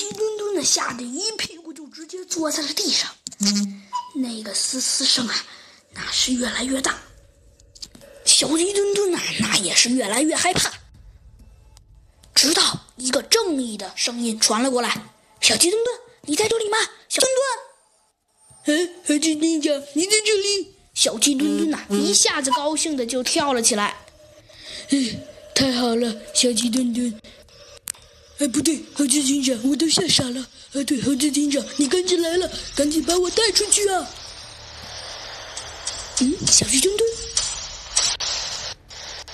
鸡墩墩呢，吓得一屁股就直接坐在了地上。那个嘶嘶声啊，那是越来越大。小鸡墩墩呐，那也是越来越害怕。直到一个正义的声音传了过来：“小鸡墩墩，你在这里吗？”小墩墩，哎，猴子警长，你在这里！小鸡墩墩呐，一下子高兴的就跳了起来。嗯，太好了，小鸡墩墩。哎，不对，猴子警长，我都吓傻了。啊，对，猴子警长，你赶紧来了，赶紧把我带出去啊！嗯，小鸡墩墩。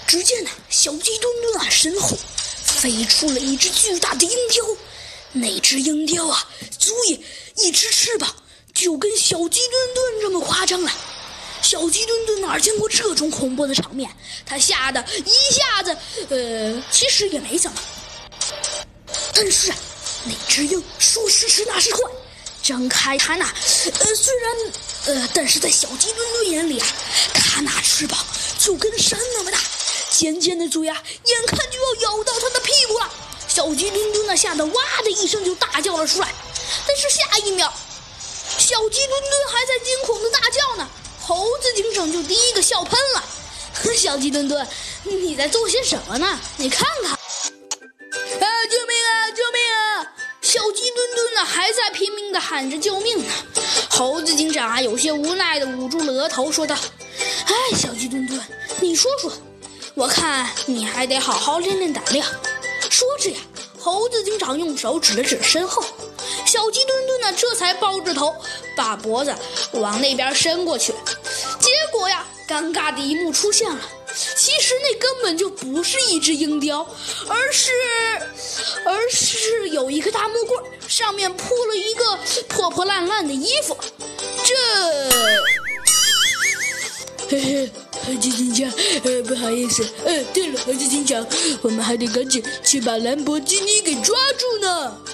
只见呐，小鸡墩墩啊，身后飞出了一只巨大的鹰雕。那只鹰雕啊，足以一只翅膀就跟小鸡墩墩这么夸张了。小鸡墩墩哪见过这种恐怖的场面？他吓得一下子，呃，其实也没怎么。但是，那只鹰说时迟那时快，张开它那，呃，虽然，呃，但是在小鸡墩墩眼里啊，它那翅膀就跟山那么大。尖尖的嘴啊，眼看就要咬到它的屁股了。小鸡墩墩呢，吓得哇的一声就大叫了出来。但是下一秒，小鸡墩墩还在惊恐的大叫呢，猴子警长就第一个笑喷了。小鸡墩墩，你在做些什么呢？你看看，拼命的喊着救命呢。猴子警长啊，有些无奈的捂住了额头，说道：“哎，小鸡墩墩，你说说。”我看你还得好好练练胆量。说着呀，猴子警长用手指了指身后，小鸡墩墩呢，这才抱着头，把脖子往那边伸过去。结果呀，尴尬的一幕出现了。其实那根本就不是一只鹰雕，而是，而是有一个大木棍，上面铺了一个破破烂烂的衣服。这，嘿嘿。猴子警长，呃，不好意思，呃，对了，猴子警长，我们还得赶紧去把兰博基尼给抓住呢。